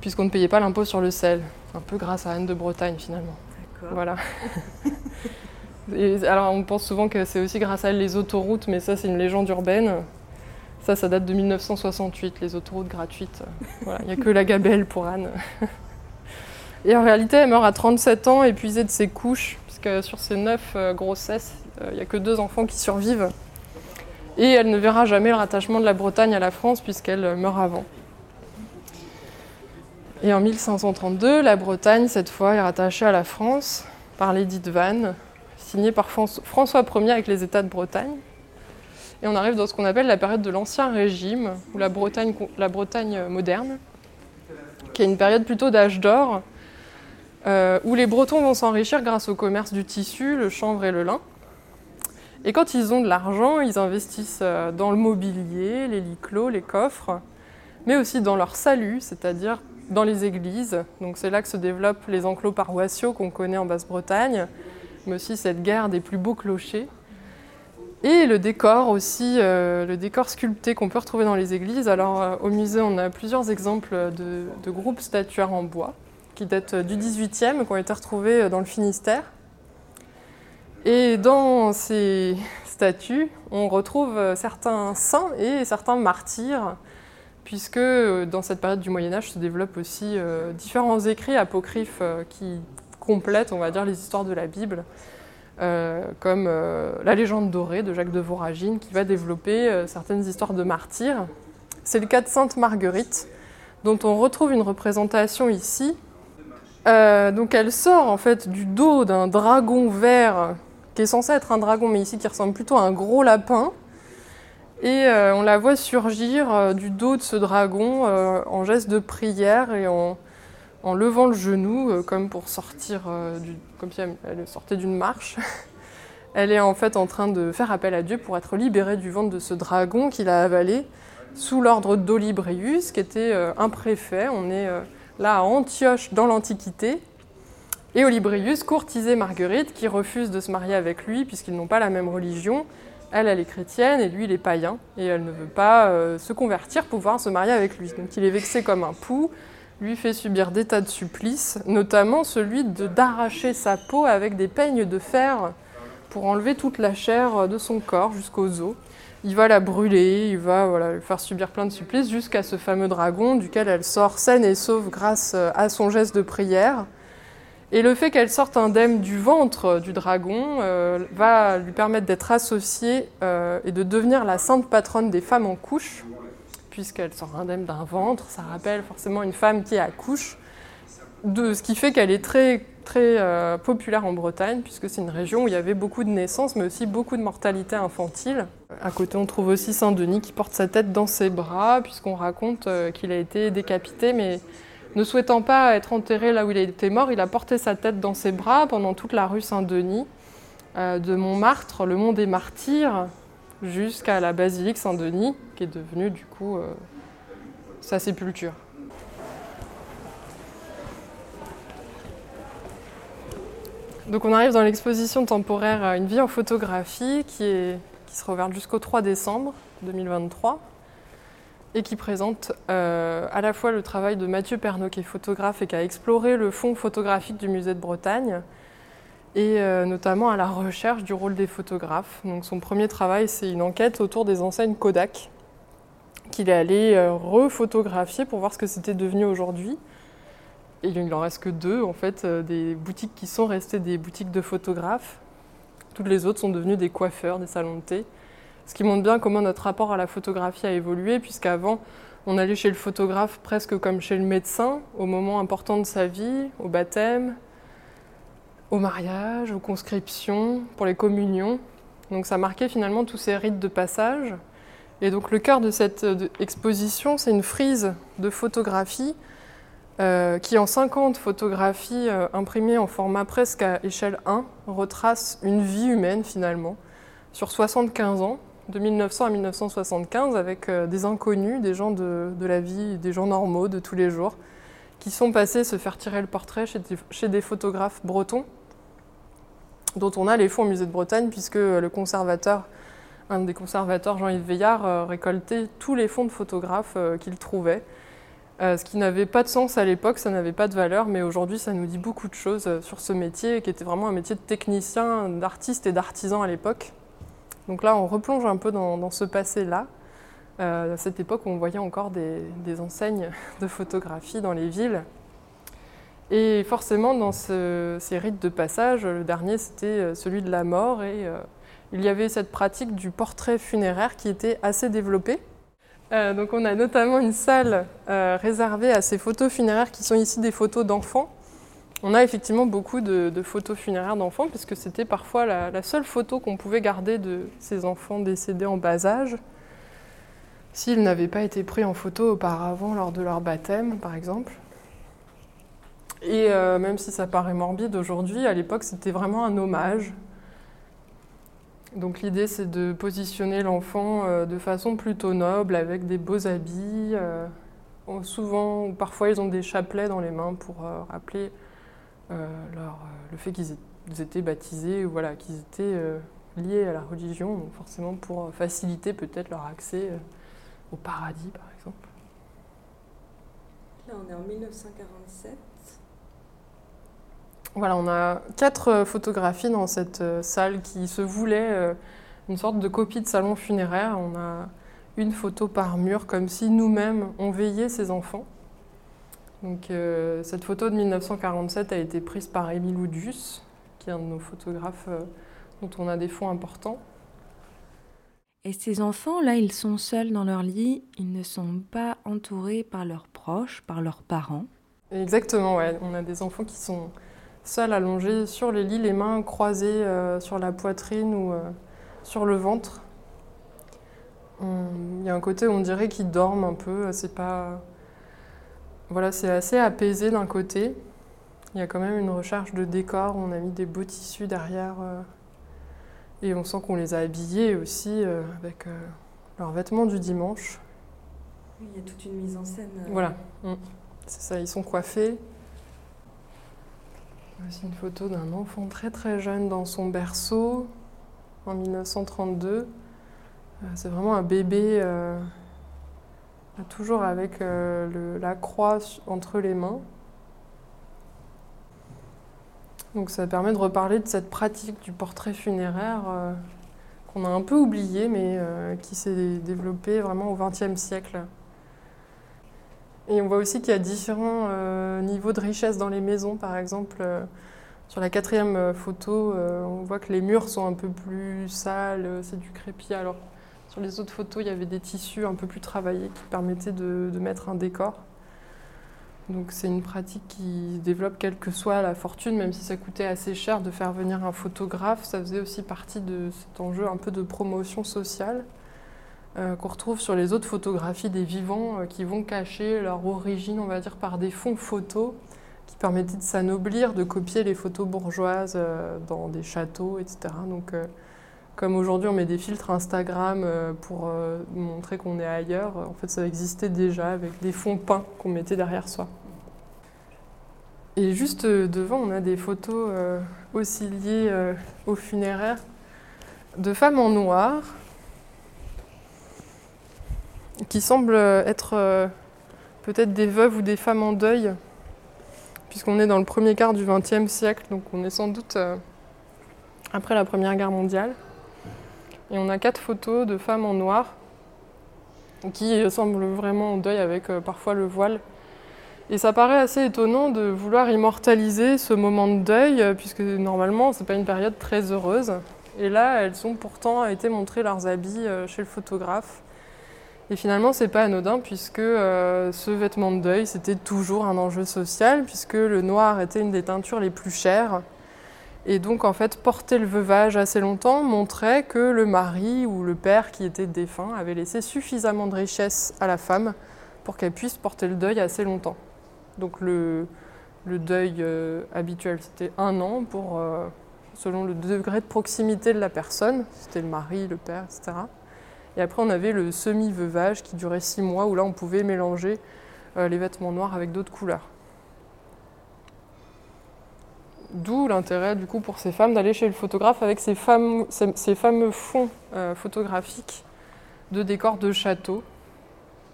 puisqu'on ne payait pas l'impôt sur le sel. Un peu grâce à Anne de Bretagne, finalement. Voilà. alors, on pense souvent que c'est aussi grâce à elle les autoroutes, mais ça, c'est une légende urbaine. Ça, ça date de 1968, les autoroutes gratuites. Il n'y a que la gabelle pour Anne. Et en réalité, elle meurt à 37 ans, épuisée de ses couches, puisque sur ses neuf euh, grossesses, euh, il n'y a que deux enfants qui survivent. Et elle ne verra jamais le rattachement de la Bretagne à la France, puisqu'elle euh, meurt avant. Et en 1532, la Bretagne, cette fois, est rattachée à la France par l'édit de Vannes, signé par François Ier avec les États de Bretagne. Et on arrive dans ce qu'on appelle la période de l'Ancien Régime, ou la Bretagne, Bretagne moderne, qui est une période plutôt d'âge d'or, euh, où les Bretons vont s'enrichir grâce au commerce du tissu, le chanvre et le lin. Et quand ils ont de l'argent, ils investissent euh, dans le mobilier, les lits clos, les coffres, mais aussi dans leur salut, c'est-à-dire dans les églises. Donc c'est là que se développent les enclos paroissiaux qu'on connaît en Basse-Bretagne, mais aussi cette guerre des plus beaux clochers. Et le décor aussi, euh, le décor sculpté qu'on peut retrouver dans les églises. Alors euh, au musée, on a plusieurs exemples de, groupes statuaires en bois qui datent du 18e, qui ont été retrouvés dans le Finistère. Et dans ces statues, on retrouve certains saints et certains martyrs, puisque dans cette période du Moyen Âge se développent aussi différents écrits apocryphes qui complètent, on va dire, les histoires de la Bible. Euh, comme euh, La légende dorée de Jacques de Voragine, qui va développer euh, certaines histoires de martyrs. C'est le cas de Sainte Marguerite, dont on retrouve une représentation ici. donc elle sort en fait du dos d'un dragon vert, qui est censé être un dragon, mais ici qui ressemble plutôt à un gros lapin. Et on la voit surgir du dos de ce dragon en geste de prière et en, levant le genou, euh, comme pour sortir, euh, comme si elle sortait d'une marche. elle est en fait en train de faire appel à Dieu pour être libérée du ventre de ce dragon qu'il a avalé sous l'ordre d'Olibrius, qui était euh, un préfet. On est là à Antioche dans l'Antiquité. Et Olibrius courtisait Marguerite, qui refuse de se marier avec lui, puisqu'ils n'ont pas la même religion. Elle, elle est chrétienne et lui, il est païen. Et elle ne veut pas se convertir pour pouvoir se marier avec lui. Donc il est vexé comme un pou lui fait subir des tas de supplices, notamment celui d'arracher sa peau avec des peignes de fer pour enlever toute la chair de son corps jusqu'aux os. Il va la brûler, il va voilà, lui faire subir plein de supplices jusqu'à ce fameux dragon duquel elle sort saine et sauve grâce à son geste de prière. Et le fait qu'elle sorte indemne du ventre du dragon euh, va lui permettre d'être associée euh, et de devenir la sainte patronne des femmes en couche, puisqu'elle sort indemne d'un ventre. Ça rappelle forcément une femme qui accouche, de, ce qui fait qu'elle est très, très euh, populaire en Bretagne, puisque c'est une région où il y avait beaucoup de naissances, mais aussi beaucoup de mortalité infantile. À côté, on trouve aussi Saint-Denis qui porte sa tête dans ses bras, puisqu'on raconte qu'il a été décapité, mais ne souhaitant pas être enterré là où il été mort, il a porté sa tête dans ses bras pendant toute la rue Saint-Denis, euh, de Montmartre, le mont des Martyrs, jusqu'à la basilique Saint-Denis, qui est devenue du coup euh, sa sépulture. Donc on arrive dans l'exposition temporaire Une vie en photographie qui, est, qui sera ouverte jusqu'au 3 décembre 2023 et qui présente euh, à la fois le travail de Mathieu Pernaud qui est photographe et qui a exploré le fond photographique du musée de Bretagne et euh, notamment à la recherche du rôle des photographes. Donc son premier travail c'est une enquête autour des enseignes Kodak qu'il est allé euh, refotographier pour voir ce que c'était devenu aujourd'hui. Et il n'en reste que deux, en fait, des boutiques qui sont restées des boutiques de photographes. Toutes les autres sont devenues des coiffeurs, des salons de thé. Ce qui montre bien comment notre rapport à la photographie a évolué, puisqu'avant, on allait chez le photographe presque comme chez le médecin, au moment important de sa vie, au baptême, au mariage, aux conscriptions, pour les communions. Donc ça marquait finalement tous ces rites de passage. Et donc le cœur de cette exposition, c'est une frise de photographie euh, qui, en 50 photographies euh, imprimées en format presque à échelle 1, retrace une vie humaine finalement, sur 75 ans, de 1900 à 1975 avec euh, des inconnus, des gens de, la vie, des gens normaux de tous les jours, qui sont passés se faire tirer le portrait chez des, photographes bretons, dont on a les fonds au musée de Bretagne, puisque le conservateur, un des conservateurs, Jean-Yves Veillard, euh, récoltait tous les fonds de photographes euh, qu'il trouvait. ce qui n'avait pas de sens à l'époque, ça n'avait pas de valeur, mais aujourd'hui ça nous dit beaucoup de choses sur ce métier, qui était vraiment un métier de technicien, d'artiste et d'artisan à l'époque. Donc là, on replonge un peu dans, ce passé-là, euh, à cette époque on voyait encore des, enseignes de photographie dans les villes. Et forcément, dans ces rites de passage, le dernier, c'était euh, celui de la mort, et euh, il y avait cette pratique du portrait funéraire qui était assez développée. donc on a notamment une salle réservée à ces photos funéraires qui sont ici des photos d'enfants on a effectivement beaucoup de, photos funéraires d'enfants, puisque c'était parfois la, seule photo qu'on pouvait garder de ces enfants décédés en bas âge, s'ils n'avaient pas été pris en photo auparavant lors de leur baptême, par exemple. Et euh, même si ça paraît morbide aujourd'hui, à l'époque c'était vraiment un hommage. Donc l'idée c'est de positionner l'enfant euh, de façon plutôt noble, avec des beaux habits. Euh, souvent, ou parfois ils ont des chapelets dans les mains pour rappeler euh, euh, le fait qu'ils étaient baptisés, voilà, qu'ils étaient euh, liés à la religion, donc forcément pour faciliter peut-être leur accès au paradis, par exemple. Là, on est en 1947. Voilà, on a quatre photographies dans cette salle qui se voulaient une sorte de copie de salon funéraire. On a une photo par mur, comme si nous-mêmes on veillait ces enfants. Donc, euh, cette photo de 1947 a été prise par Émile Oudjus, qui est un de nos photographes euh, dont on a des fonds importants. Et ces enfants, là, ils sont seuls dans leur lit, ils ne sont pas entourés par leurs proches, par leurs parents. Exactement, ouais. On a des enfants qui sont seuls allongés sur les lits, les mains croisées euh, sur la poitrine ou sur le ventre. Il y a un côté où on dirait qu'ils dorment un peu, c'est pas voilà, c'est assez apaisé d'un côté. Il y a quand même une recherche de décor. On a mis des beaux tissus derrière. Euh, et on sent qu'on les a habillés aussi euh, avec euh, leurs vêtements du dimanche. Oui, il y a toute une mise en scène. Voilà, mm. c'est ça. Ils sont coiffés. Voici une photo d'un enfant très très jeune dans son berceau en 1932. C'est vraiment un bébé Toujours avec euh, la croix entre les mains. Donc ça permet de reparler de cette pratique du portrait funéraire euh, qu'on a un peu oublié, mais euh, qui s'est développée vraiment au XXe siècle. Et on voit aussi qu'il y a différents niveaux de richesse dans les maisons. Par exemple, sur la quatrième photo, on voit que les murs sont un peu plus sales, c'est du crépi. Alors sur les autres photos, il y avait des tissus un peu plus travaillés qui permettaient de, mettre un décor. Donc c'est une pratique qui développe quelle que soit la fortune, même si ça coûtait assez cher de faire venir un photographe, ça faisait aussi partie de cet enjeu un peu de promotion sociale euh, qu'on retrouve sur les autres photographies des vivants euh, qui vont cacher leur origine, on va dire, par des fonds photos qui permettaient de s'anoblir, de copier les photos bourgeoises euh, dans des châteaux, etc. Donc Comme aujourd'hui on met des filtres Instagram pour montrer qu'on est ailleurs, en fait ça existait déjà avec des fonds peints qu'on mettait derrière soi. Et juste devant, on a des photos aussi liées au funéraire de femmes en noir qui semblent être peut-être des veuves ou des femmes en deuil, puisqu'on est dans le premier quart du XXe siècle, donc on est sans doute euh, après la Première Guerre mondiale. Et on a quatre photos de femmes en noir qui semblent vraiment en deuil avec euh, parfois le voile. Et ça paraît assez étonnant de vouloir immortaliser ce moment de deuil, euh, puisque normalement c'est pas une période très heureuse. Et là, elles ont pourtant été montrées leurs habits chez le photographe. Et finalement, c'est pas anodin puisque euh, ce vêtement de deuil, c'était toujours un enjeu social puisque le noir était une des teintures les plus chères. Et donc, en fait, porter le veuvage assez longtemps montrait que le mari ou le père qui était défunt avait laissé suffisamment de richesse à la femme pour qu'elle puisse porter le deuil assez longtemps. Donc, le, deuil euh, habituel, c'était un an pour, euh, selon le degré de proximité de la personne, c'était le mari, le père, etc. Et après, on avait le semi-veuvage qui durait six mois, où là, on pouvait mélanger euh, les vêtements noirs avec d'autres couleurs. D'où l'intérêt, du coup, pour ces femmes d'aller chez le photographe avec ces, fameux fonds euh, photographiques de décors de châteaux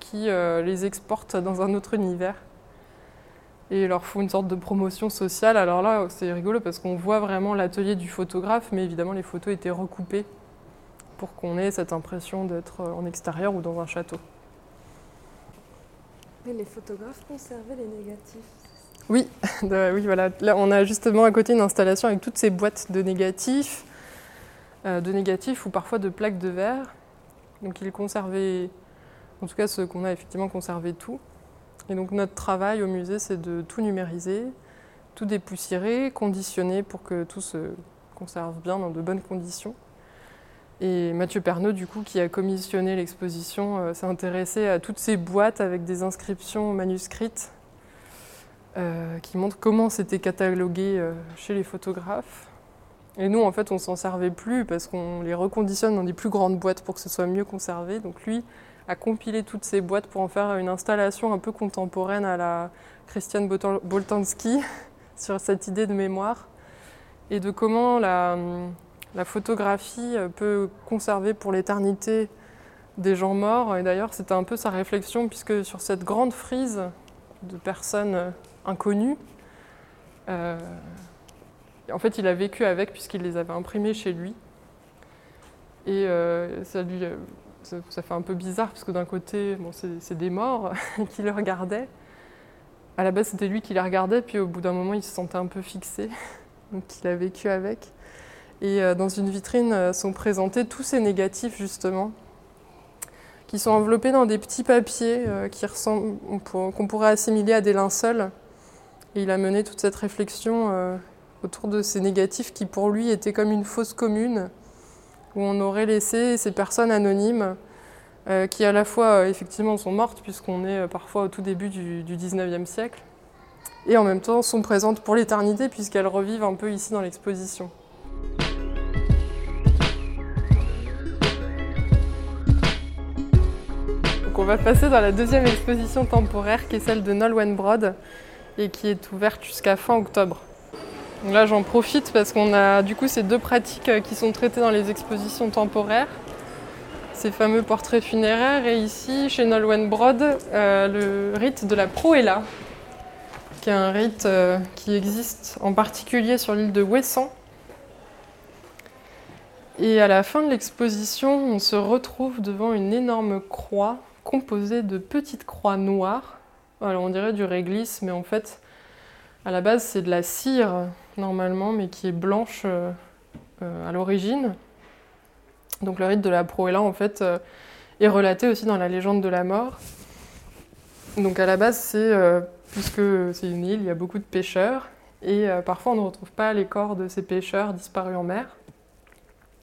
qui euh, les exportent dans un autre univers et leur font une sorte de promotion sociale. Alors là, c'est rigolo parce qu'on voit vraiment l'atelier du photographe, mais évidemment, les photos étaient recoupées pour qu'on ait cette impression d'être en extérieur ou dans un château. Et les photographes conservaient les négatifs Oui, oui, voilà. Là, on a justement à côté une installation avec toutes ces boîtes de négatifs, euh, de négatifs ou parfois de plaques de verre. Donc ils conservaient, en tout cas ceux qu'on a effectivement conservé tout. Et donc notre travail au musée, c'est de tout numériser, tout dépoussiérer, conditionner pour que tout se conserve bien dans de bonnes conditions. Et Mathieu Pernaud, du coup, qui a commissionné l'exposition, euh, s'est intéressé à toutes ces boîtes avec des inscriptions manuscrites euh, qui montrent comment c'était catalogué euh, chez les photographes. Et nous, en fait, on s'en servait plus parce qu'on les reconditionne dans des plus grandes boîtes pour que ce soit mieux conservé. Donc lui a compilé toutes ces boîtes pour en faire une installation un peu contemporaine à la Christiane Boltanski sur cette idée de mémoire et de comment la photographie peut conserver pour l'éternité des gens morts. Et d'ailleurs, c'était un peu sa réflexion, puisque sur cette grande frise de personnes euh, inconnues, euh, en fait, il a vécu avec, puisqu'il les avait imprimées chez lui. Et ça, lui, ça, fait un peu bizarre, parce que d'un côté, bon, c'est des morts qui le regardaient. À la base, c'était lui qui les regardait, puis au bout d'un moment, il se sentait un peu fixé. Donc, il a vécu avec. Et euh, dans une vitrine euh, sont présentés tous ces négatifs justement, qui sont enveloppés dans des petits papiers euh, qu'on pourrait assimiler à des linceuls. Il a mené toute cette réflexion autour de ces négatifs qui pour lui étaient comme une fosse commune, où on aurait laissé ces personnes anonymes qui à la fois effectivement sont mortes puisqu'on est parfois au tout début du, du 19e siècle, et en même temps sont présentes pour l'éternité puisqu'elles revivent un peu ici dans l'exposition. on va passer dans la deuxième exposition temporaire qui est celle de Nolwenn Brod et qui est ouverte jusqu'à fin octobre. là j'en profite parce qu'on a du coup ces deux pratiques qui sont traitées dans les expositions temporaires, ces fameux portraits funéraires et ici chez Nolwenn Brod euh, le rite de la Proella qui est un rite euh, qui existe en particulier sur l'île de Ouessant et à la fin de l'exposition, on se retrouve devant une énorme croix composé de petites croix noires. Alors on dirait du réglisse, mais en fait, à la base, c'est de la cire normalement, mais qui est blanche euh, euh, à l'origine. Donc le rite de la Proella, en fait, euh, est relaté aussi dans la légende de la mort. Donc à la base, c'est puisque c'est une île, il y a beaucoup de pêcheurs, et parfois on ne retrouve pas les corps de ces pêcheurs disparus en mer.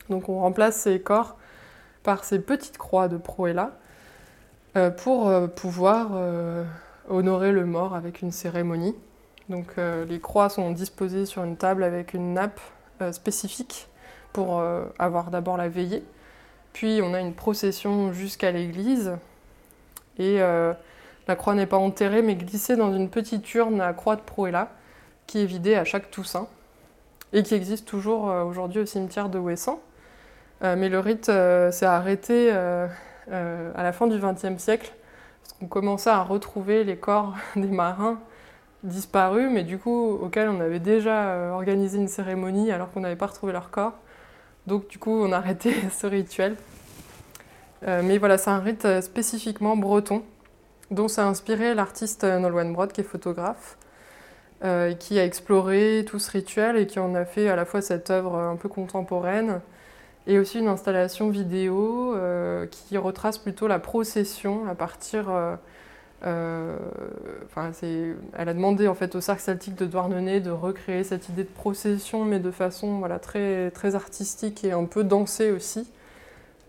Donc on remplace ces corps par ces petites croix de Proella. Euh, pour pouvoir honorer le mort avec une cérémonie. Donc les croix sont disposées sur une table avec une nappe spécifique pour avoir d'abord la veillée. Puis on a une procession jusqu'à l'église. Et la croix n'est pas enterrée, mais glissée dans une petite urne à croix de Proella, qui est vidée à chaque Toussaint, et qui existe toujours euh, aujourd'hui au cimetière de Ouessant. Euh, mais le rite euh, s'est arrêté à la fin du XXe siècle, parce qu'on commençait à retrouver les corps des marins disparus, mais du coup auxquels on avait déjà organisé une cérémonie alors qu'on n'avait pas retrouvé leur corps. Donc du coup on a arrêté ce rituel. mais voilà, c'est un rite spécifiquement breton dont s'est inspiré l'artiste Nolwenn Brod, qui est photographe, euh, qui a exploré tout ce rituel et qui en a fait à la fois cette œuvre un peu contemporaine et aussi une installation vidéo euh, qui retrace plutôt la procession à partir. Euh, enfin, elle a demandé en fait au Cercle Celtique de Douarnenez de recréer cette idée de procession, mais de façon voilà, très, très artistique et un peu dansée aussi,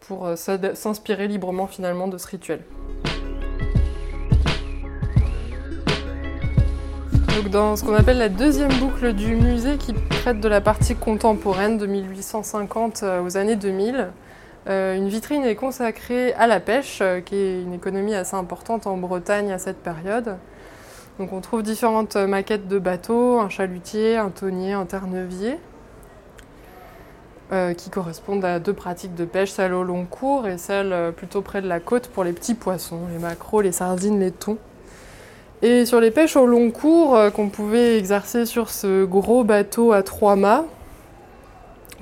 pour s'inspirer librement finalement de ce rituel. Donc dans ce qu'on appelle la deuxième boucle du musée qui traite de la partie contemporaine de 1850 euh, aux années 2000, euh, une vitrine est consacrée à la pêche, euh, qui est une économie assez importante en Bretagne à cette période. Donc on trouve différentes maquettes de bateaux, un chalutier, un tonnier, un ternevier, qui correspondent à deux pratiques de pêche, celle au long cours et celle plutôt près de la côte pour les petits poissons, les maquereaux, les sardines, les thons. Et sur les pêches au long cours euh, qu'on pouvait exercer sur ce gros bateau à trois mâts,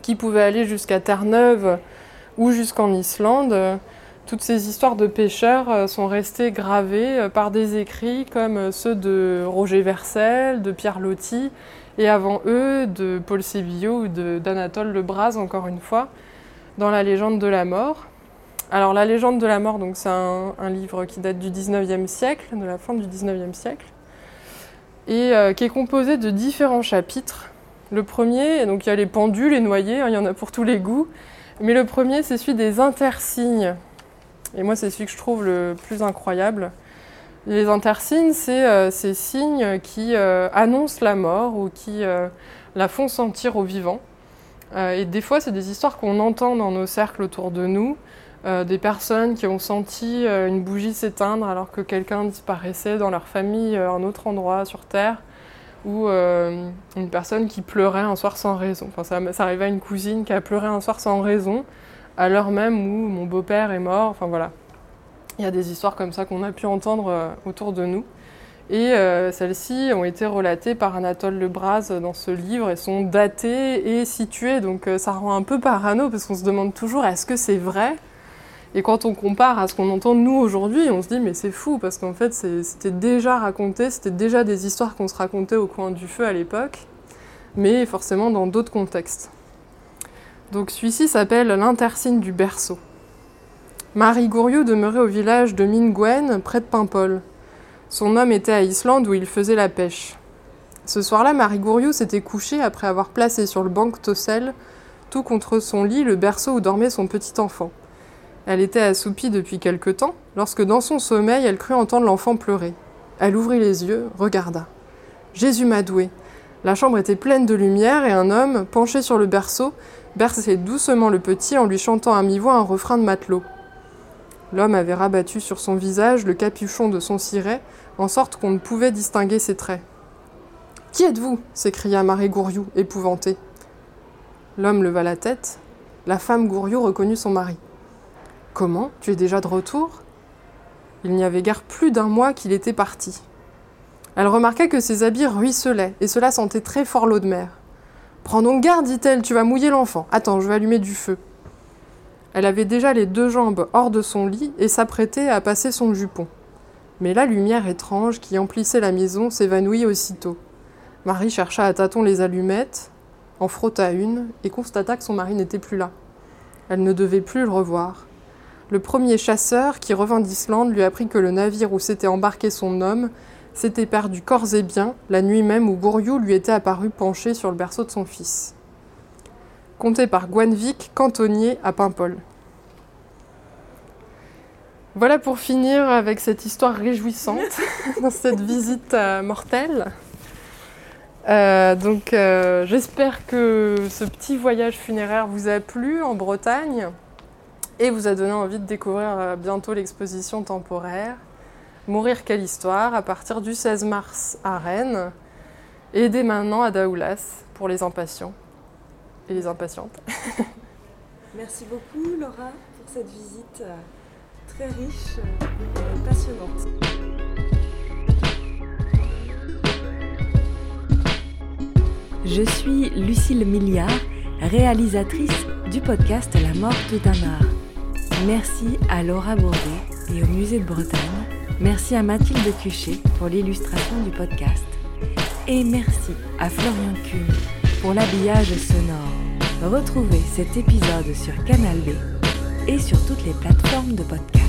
qui pouvait aller jusqu'à Terre-Neuve ou jusqu'en Islande, euh, toutes ces histoires de pêcheurs euh, sont restées gravées par des écrits comme ceux de Roger Versel, de Pierre Loti, et avant eux de Paul Sébillot ou d'Anatole Lebras, encore une fois, dans la légende de la mort. Alors la légende de la mort, donc c'est un, livre qui date du 19e siècle, de la fin du 19e siècle, et euh, qui est composé de différents chapitres. Le premier, donc il y a les pendus, les noyés, hein, il y en a pour tous les goûts, mais le premier c'est celui des intersignes. Et moi c'est celui que je trouve le plus incroyable. Les intersignes, c'est euh, ces signes qui euh, annoncent la mort ou qui la font sentir aux vivants. et des fois, c'est des histoires qu'on entend dans nos cercles autour de nous, euh, des personnes qui ont senti euh, une bougie s'éteindre alors que quelqu'un disparaissait dans leur famille à euh, un autre endroit sur Terre, ou une personne qui pleurait un soir sans raison. Enfin, ça, ça arrivait à une cousine qui a pleuré un soir sans raison, à l'heure même où mon beau-père est mort. Enfin voilà. Il y a des histoires comme ça qu'on a pu entendre autour de nous. Et celles-ci ont été relatées par Anatole Lebras dans ce livre et sont datées et situées. Donc ça rend un peu parano parce qu'on se demande toujours est-ce que c'est vrai et quand on compare à ce qu'on entend nous aujourd'hui, on se dit mais c'est fou parce qu'en fait c'était déjà raconté, c'était déjà des histoires qu'on se racontait au coin du feu à l'époque, mais forcément dans d'autres contextes. Donc celui-ci s'appelle l'intersigne du berceau. Marie Gouriou demeurait au village de Mingwen, près de Paimpol. Son homme était à Islande où il faisait la pêche. Ce soir-là, Marie Gouriou s'était couchée après avoir placé sur le banc Tossel, tout contre son lit, le berceau où dormait son petit enfant. Elle était assoupie depuis quelque temps, lorsque dans son sommeil elle crut entendre l'enfant pleurer. Elle ouvrit les yeux, regarda. Jésus m'a doué. La chambre était pleine de lumière et un homme, penché sur le berceau, berçait doucement le petit en lui chantant à mi-voix un refrain de matelot. L'homme avait rabattu sur son visage le capuchon de son ciré, en sorte qu'on ne pouvait distinguer ses traits. Qui êtes-vous? s'écria Marie Gouriou, épouvantée. L'homme leva la tête. La femme Gouriou reconnut son mari. Comment Tu es déjà de retour? Il n'y avait guère plus d'un mois qu'il était parti. Elle remarqua que ses habits ruisselaient, et cela sentait très fort l'eau de mer. Prends donc garde, dit-elle, tu vas mouiller l'enfant. Attends, je vais allumer du feu. Elle avait déjà les deux jambes hors de son lit et s'apprêtait à passer son jupon. Mais la lumière étrange qui emplissait la maison s'évanouit aussitôt. Marie chercha à tâtons les allumettes, en frotta une et constata que son mari n'était plus là. Elle ne devait plus le revoir. Le premier chasseur qui revint d'Islande lui apprit que le navire où s'était embarqué son homme s'était perdu corps et bien la nuit même où Gouriou lui était apparu penché sur le berceau de son fils. Conté par Gwenvic, cantonnier à Paimpol. Voilà pour finir avec cette histoire réjouissante cette visite euh, mortelle. Euh, donc euh, j'espère que ce petit voyage funéraire vous a plu en Bretagne et vous a donné envie de découvrir euh, bientôt l'exposition temporaire Mourir quelle histoire à partir du 16 mars à Rennes et dès maintenant à Daoulas pour les impatients et les impatientes. Merci beaucoup Laura pour cette visite très riche et passionnante. Je suis Lucille Milliard, réalisatrice du podcast La mort tout un Merci à Laura Bourdet et au Musée de Bretagne. Merci à Mathilde Cuchet pour l'illustration du podcast. Et merci à Florian Kuhn pour l'habillage sonore. Retrouvez cet épisode sur Canal B et sur toutes les plateformes de podcast.